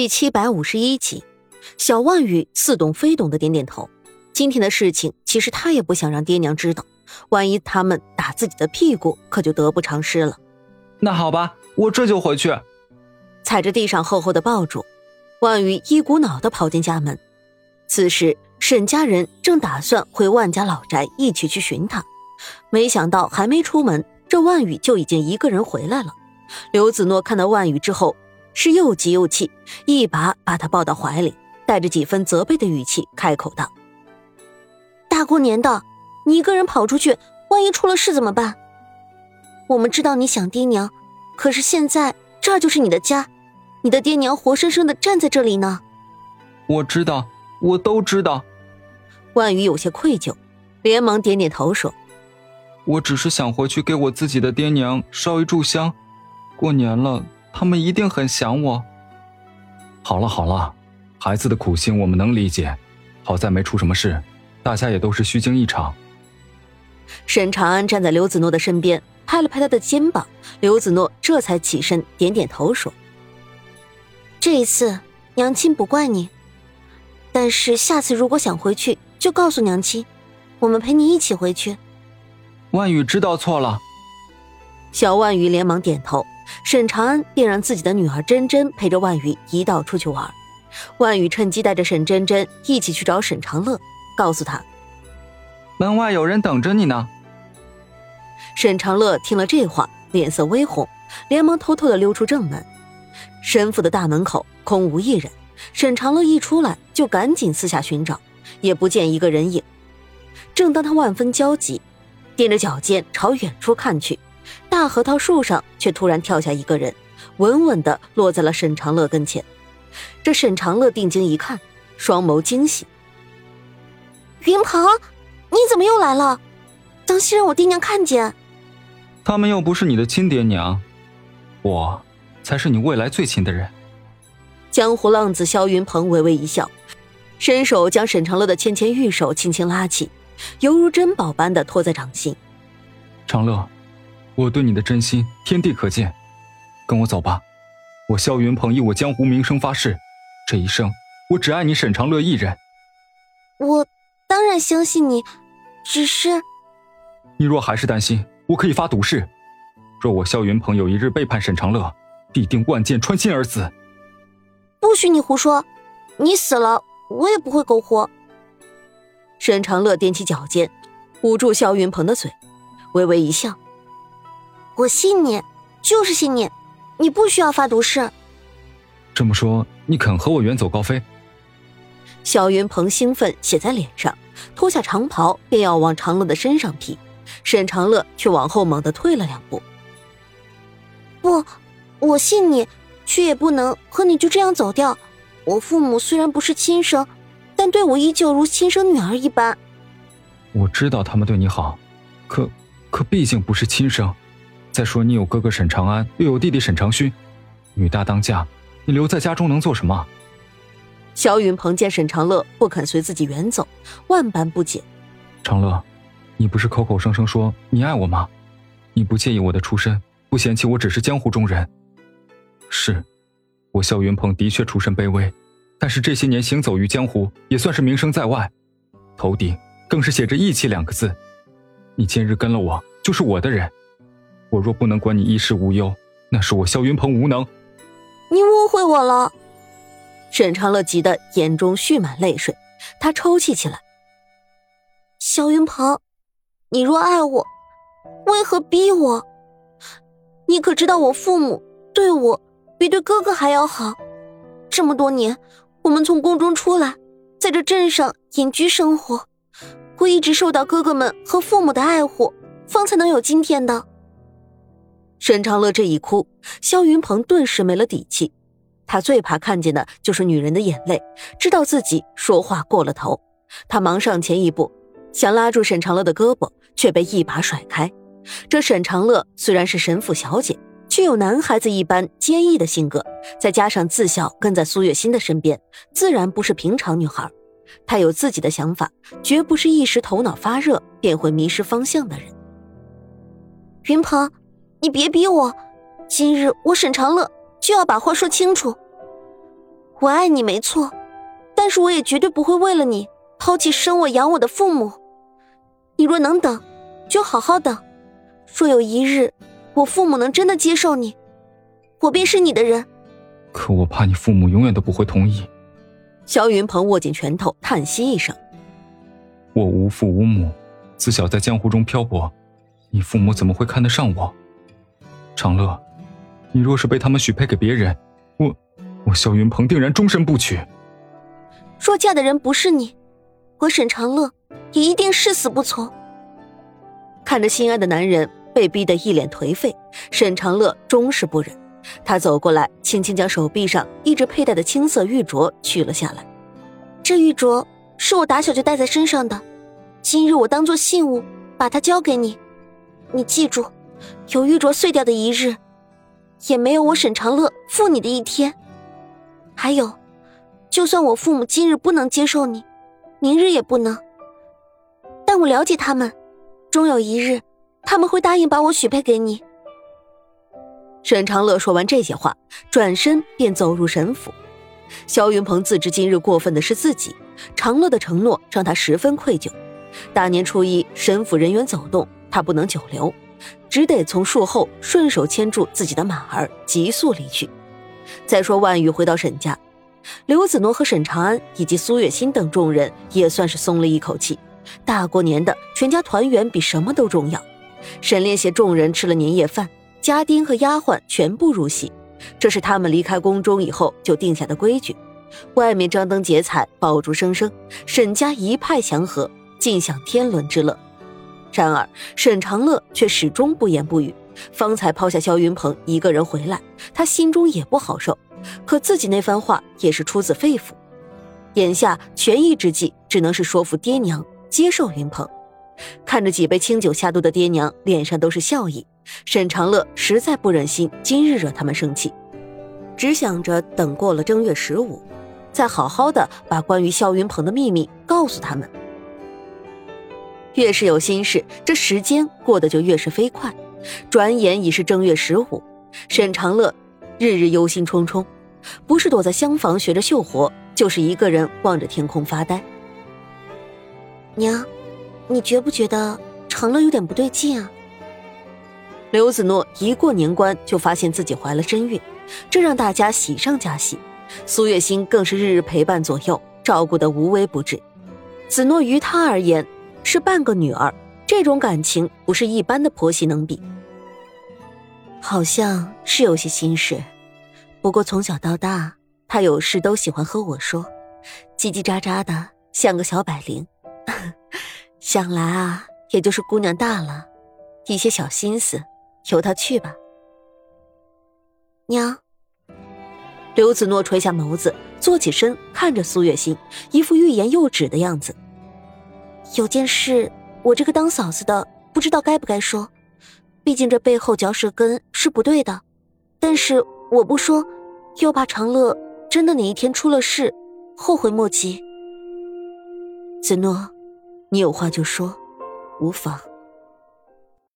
第七百五十一集，小万宇似懂非懂的点点头。今天的事情，其实他也不想让爹娘知道，万一他们打自己的屁股，可就得不偿失了。那好吧，我这就回去。踩着地上厚厚的爆竹，万宇一股脑的跑进家门。此时，沈家人正打算回万家老宅一起去寻他，没想到还没出门，这万宇就已经一个人回来了。刘子诺看到万宇之后，是又急又气，一把把他抱到怀里，带着几分责备的语气开口道：“大过年的，你一个人跑出去，万一出了事怎么办？我们知道你想爹娘，可是现在这就是你的家，你的爹娘活生生的站在这里呢。”我知道，我都知道。万宇有些愧疚，连忙点点头说：“我只是想回去给我自己的爹娘烧一炷香。”过年了，他们一定很想我。好了好了，孩子的苦心我们能理解，好在没出什么事，大家也都是虚惊一场。沈长安站在刘子诺的身边，拍了拍他的肩膀，刘子诺这才起身点点头说：“这一次娘亲不怪你，但是下次如果想回去，就告诉娘亲，我们陪你一起回去。”万宇知道错了。小万宇连忙点头。沈长安便让自己的女儿珍珍陪着万宇一道出去玩，万宇趁机带着沈珍珍一起去找沈长乐，告诉他，门外有人等着你呢。沈长乐听了这话，脸色微红，连忙偷偷的溜出正门。沈府的大门口空无一人，沈长乐一出来就赶紧四下寻找，也不见一个人影。正当他万分焦急，踮着脚尖朝远处看去。大核桃树上却突然跳下一个人，稳稳的落在了沈长乐跟前。这沈长乐定睛一看，双眸惊喜：“云鹏，你怎么又来了？当心让我爹娘看见。”他们又不是你的亲爹娘，我才是你未来最亲的人。江湖浪子萧云鹏微微一笑，伸手将沈长乐的纤纤玉手轻轻拉起，犹如珍宝般的托在掌心。长乐。我对你的真心，天地可见。跟我走吧，我萧云鹏以我江湖名声发誓，这一生我只爱你沈长乐一人。我当然相信你，只是……你若还是担心，我可以发毒誓：若我萧云鹏有一日背叛沈长乐，必定万箭穿心而死。不许你胡说！你死了，我也不会苟活。沈长乐踮起脚尖，捂住萧云鹏的嘴，微微一笑。我信你，就是信你，你不需要发毒誓。这么说，你肯和我远走高飞？萧云鹏兴奋写在脸上，脱下长袍便要往长乐的身上披，沈长乐却往后猛地退了两步。不，我信你，却也不能和你就这样走掉。我父母虽然不是亲生，但对我依旧如亲生女儿一般。我知道他们对你好，可可毕竟不是亲生。再说，你有哥哥沈长安，又有弟弟沈长勋，女大当嫁，你留在家中能做什么？萧云鹏见沈长乐不肯随自己远走，万般不解。长乐，你不是口口声声说你爱我吗？你不介意我的出身，不嫌弃我只是江湖中人？是，我萧云鹏的确出身卑微，但是这些年行走于江湖，也算是名声在外，头顶更是写着义气两个字。你今日跟了我，就是我的人。我若不能管你衣食无忧，那是我萧云鹏无能。你误会我了。沈长乐急得眼中蓄满泪水，他抽泣起来。萧云鹏，你若爱我，为何逼我？你可知道我父母对我比对哥哥还要好？这么多年，我们从宫中出来，在这镇上隐居生活，我一直受到哥哥们和父母的爱护，方才能有今天的。沈长乐这一哭，肖云鹏顿时没了底气。他最怕看见的就是女人的眼泪，知道自己说话过了头。他忙上前一步，想拉住沈长乐的胳膊，却被一把甩开。这沈长乐虽然是沈府小姐，却有男孩子一般坚毅的性格，再加上自小跟在苏月心的身边，自然不是平常女孩。她有自己的想法，绝不是一时头脑发热便会迷失方向的人。云鹏。你别逼我，今日我沈长乐就要把话说清楚。我爱你没错，但是我也绝对不会为了你抛弃生我养我的父母。你若能等，就好好等。若有一日我父母能真的接受你，我便是你的人。可我怕你父母永远都不会同意。萧云鹏握紧拳头，叹息一声：“我无父无母，自小在江湖中漂泊，你父母怎么会看得上我？长乐，你若是被他们许配给别人，我，我萧云鹏定然终身不娶。若嫁的人不是你，我沈长乐也一定誓死不从。”看着心爱的男人被逼得一脸颓废，沈长乐终是不忍。他走过来，轻轻将手臂上一直佩戴的青色玉镯取了下来。这玉镯是我打小就戴在身上的，今日我当做信物把它交给你。你记住，有玉镯碎掉的一日，也没有我沈长乐负你的一天。还有，就算我父母今日不能接受你，明日也不能。但我了解他们，终有一日，他们会答应把我许配给你。沈长乐说完这些话，转身便走入沈府。萧云鹏自知今日过分的是自己，长乐的承诺让他十分愧疚。大年初一，沈府人员走动，他不能久留，只得从树后顺手牵住自己的马儿，急速离去。再说万玉回到沈家，刘子诺和沈长安以及苏月心等众人也算是松了一口气。大过年的，全家团圆比什么都重要。沈炼携众人吃了年夜饭。家丁和丫鬟全部入席，这是他们离开宫中以后就定下的规矩。外面张灯结彩，爆竹声声，沈家一派祥和，尽享天伦之乐。然而沈长乐却始终不言不语。方才抛下萧云鹏一个人回来，他心中也不好受，可自己那番话也是出自肺腑。眼下权宜之计，只能是说服爹娘接受云鹏。看着几杯清酒下肚的爹娘，脸上都是笑意。沈长乐实在不忍心今日惹他们生气，只想着等过了正月十五，再好好的把关于萧云鹏的秘密告诉他们。越是有心事，这时间过得就越是飞快，转眼已是正月十五。沈长乐日日忧心忡忡，不是躲在厢房学着绣活，就是一个人望着天空发呆。娘，你觉不觉得长乐有点不对劲啊？刘子诺一过年关就发现自己怀了身孕，这让大家喜上加喜。苏月心更是日日陪伴左右，照顾得无微不至。子诺于他而言是半个女儿，这种感情不是一般的婆媳能比。好像是有些心事，不过从小到大，他有事都喜欢和我说，叽叽喳喳的像个小百灵。想来啊，也就是姑娘大了，一些小心思。由他去吧，娘。刘子诺垂下眸子，坐起身，看着苏月心，一副欲言又止的样子。有件事，我这个当嫂子的不知道该不该说，毕竟这背后嚼舌根是不对的。但是我不说，又怕长乐真的哪一天出了事，后悔莫及。子诺，你有话就说，无妨。